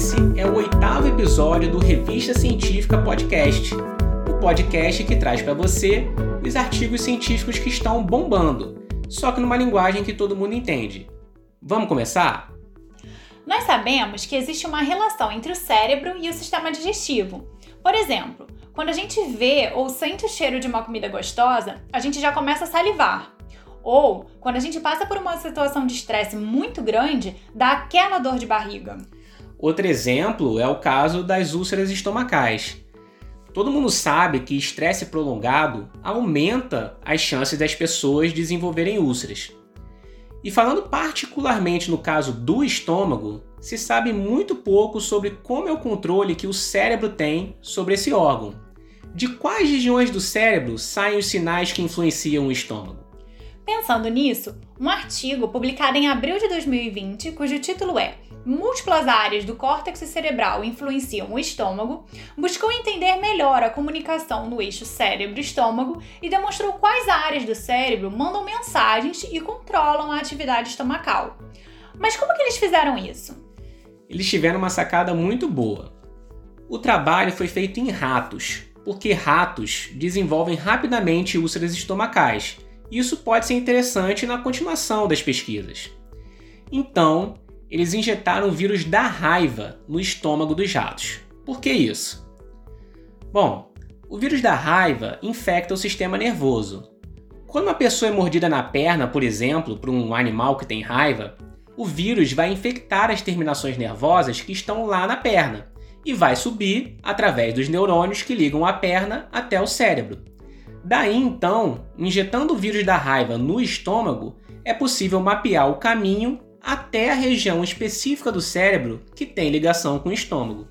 Esse é o oitavo episódio do Revista Científica Podcast, o podcast que traz para você os artigos científicos que estão bombando, só que numa linguagem que todo mundo entende. Vamos começar? Nós sabemos que existe uma relação entre o cérebro e o sistema digestivo. Por exemplo, quando a gente vê ou sente o cheiro de uma comida gostosa, a gente já começa a salivar. Ou, quando a gente passa por uma situação de estresse muito grande, dá aquela dor de barriga. Outro exemplo é o caso das úlceras estomacais. Todo mundo sabe que estresse prolongado aumenta as chances das pessoas desenvolverem úlceras. E falando particularmente no caso do estômago, se sabe muito pouco sobre como é o controle que o cérebro tem sobre esse órgão. De quais regiões do cérebro saem os sinais que influenciam o estômago? Pensando nisso, um artigo publicado em abril de 2020, cujo título é Múltiplas áreas do córtex cerebral influenciam o estômago, buscou entender melhor a comunicação no eixo cérebro-estômago e demonstrou quais áreas do cérebro mandam mensagens e controlam a atividade estomacal. Mas como que eles fizeram isso? Eles tiveram uma sacada muito boa. O trabalho foi feito em ratos, porque ratos desenvolvem rapidamente úlceras estomacais. Isso pode ser interessante na continuação das pesquisas. Então, eles injetaram o vírus da raiva no estômago dos ratos. Por que isso? Bom, o vírus da raiva infecta o sistema nervoso. Quando uma pessoa é mordida na perna, por exemplo, por um animal que tem raiva, o vírus vai infectar as terminações nervosas que estão lá na perna e vai subir através dos neurônios que ligam a perna até o cérebro. Daí então, injetando o vírus da raiva no estômago, é possível mapear o caminho até a região específica do cérebro que tem ligação com o estômago.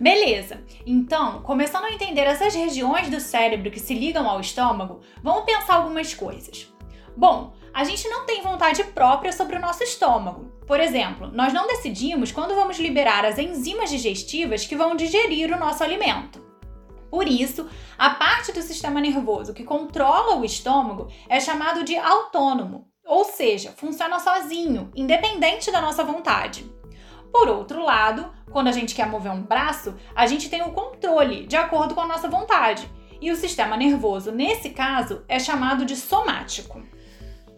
Beleza, então, começando a entender essas regiões do cérebro que se ligam ao estômago, vamos pensar algumas coisas. Bom, a gente não tem vontade própria sobre o nosso estômago. Por exemplo, nós não decidimos quando vamos liberar as enzimas digestivas que vão digerir o nosso alimento. Por isso, a parte do sistema nervoso que controla o estômago é chamado de autônomo, ou seja, funciona sozinho, independente da nossa vontade. Por outro lado, quando a gente quer mover um braço, a gente tem o controle de acordo com a nossa vontade. E o sistema nervoso, nesse caso, é chamado de somático.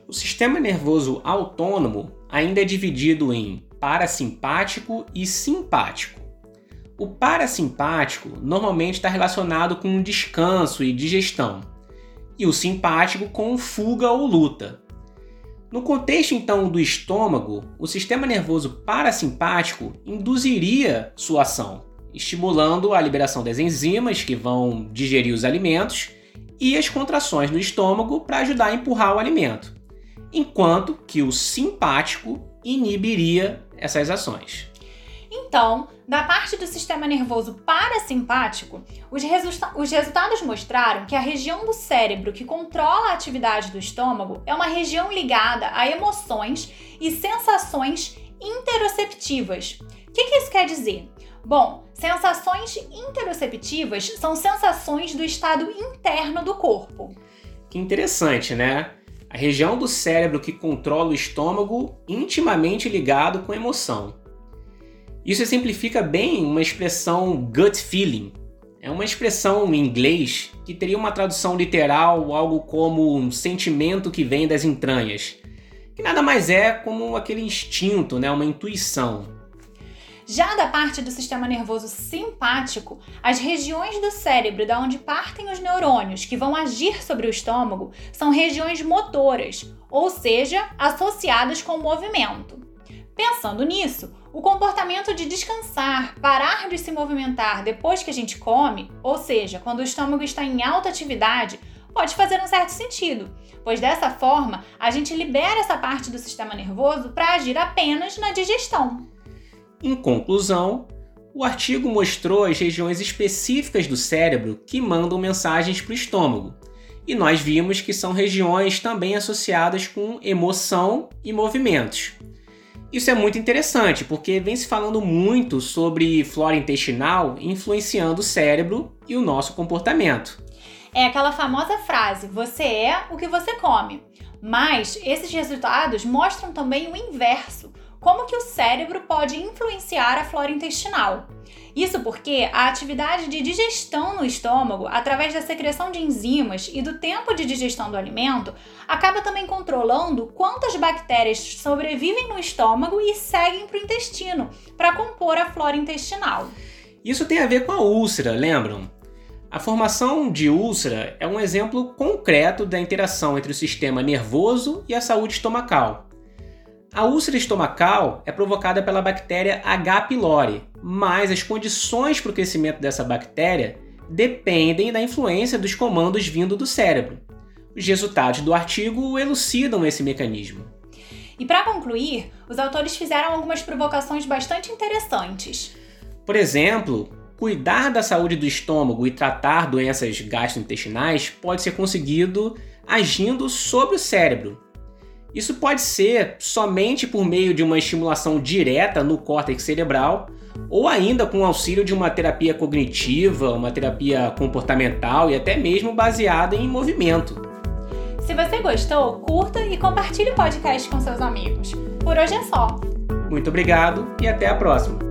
O sistema nervoso autônomo ainda é dividido em parasimpático e simpático. O parasimpático normalmente está relacionado com descanso e digestão, e o simpático com fuga ou luta. No contexto então do estômago, o sistema nervoso parasimpático induziria sua ação, estimulando a liberação das enzimas que vão digerir os alimentos e as contrações no estômago para ajudar a empurrar o alimento enquanto que o simpático inibiria essas ações. Então, da parte do sistema nervoso parasimpático, os, resulta os resultados mostraram que a região do cérebro que controla a atividade do estômago é uma região ligada a emoções e sensações interoceptivas. O que, que isso quer dizer? Bom, sensações interoceptivas são sensações do estado interno do corpo. Que interessante, né? a região do cérebro que controla o estômago intimamente ligado com a emoção. Isso exemplifica bem uma expressão gut feeling. É uma expressão em inglês que teria uma tradução literal, algo como um sentimento que vem das entranhas, que nada mais é como aquele instinto, né, uma intuição. Já da parte do sistema nervoso simpático, as regiões do cérebro da onde partem os neurônios que vão agir sobre o estômago são regiões motoras, ou seja, associadas com o movimento. Pensando nisso, o comportamento de descansar, parar de se movimentar depois que a gente come, ou seja, quando o estômago está em alta atividade, pode fazer um certo sentido, pois dessa forma a gente libera essa parte do sistema nervoso para agir apenas na digestão. Em conclusão, o artigo mostrou as regiões específicas do cérebro que mandam mensagens para o estômago, e nós vimos que são regiões também associadas com emoção e movimentos. Isso é muito interessante porque vem se falando muito sobre flora intestinal influenciando o cérebro e o nosso comportamento. É aquela famosa frase: você é o que você come. Mas esses resultados mostram também o inverso como que o cérebro pode influenciar a flora intestinal. Isso porque a atividade de digestão no estômago, através da secreção de enzimas e do tempo de digestão do alimento, acaba também controlando quantas bactérias sobrevivem no estômago e seguem para o intestino, para compor a flora intestinal. Isso tem a ver com a úlcera, lembram? A formação de úlcera é um exemplo concreto da interação entre o sistema nervoso e a saúde estomacal. A úlcera estomacal é provocada pela bactéria H. pylori, mas as condições para o crescimento dessa bactéria dependem da influência dos comandos vindo do cérebro. Os resultados do artigo elucidam esse mecanismo. E para concluir, os autores fizeram algumas provocações bastante interessantes. Por exemplo, cuidar da saúde do estômago e tratar doenças gastrointestinais pode ser conseguido agindo sobre o cérebro. Isso pode ser somente por meio de uma estimulação direta no córtex cerebral ou ainda com o auxílio de uma terapia cognitiva, uma terapia comportamental e até mesmo baseada em movimento. Se você gostou, curta e compartilhe o podcast com seus amigos. Por hoje é só. Muito obrigado e até a próxima!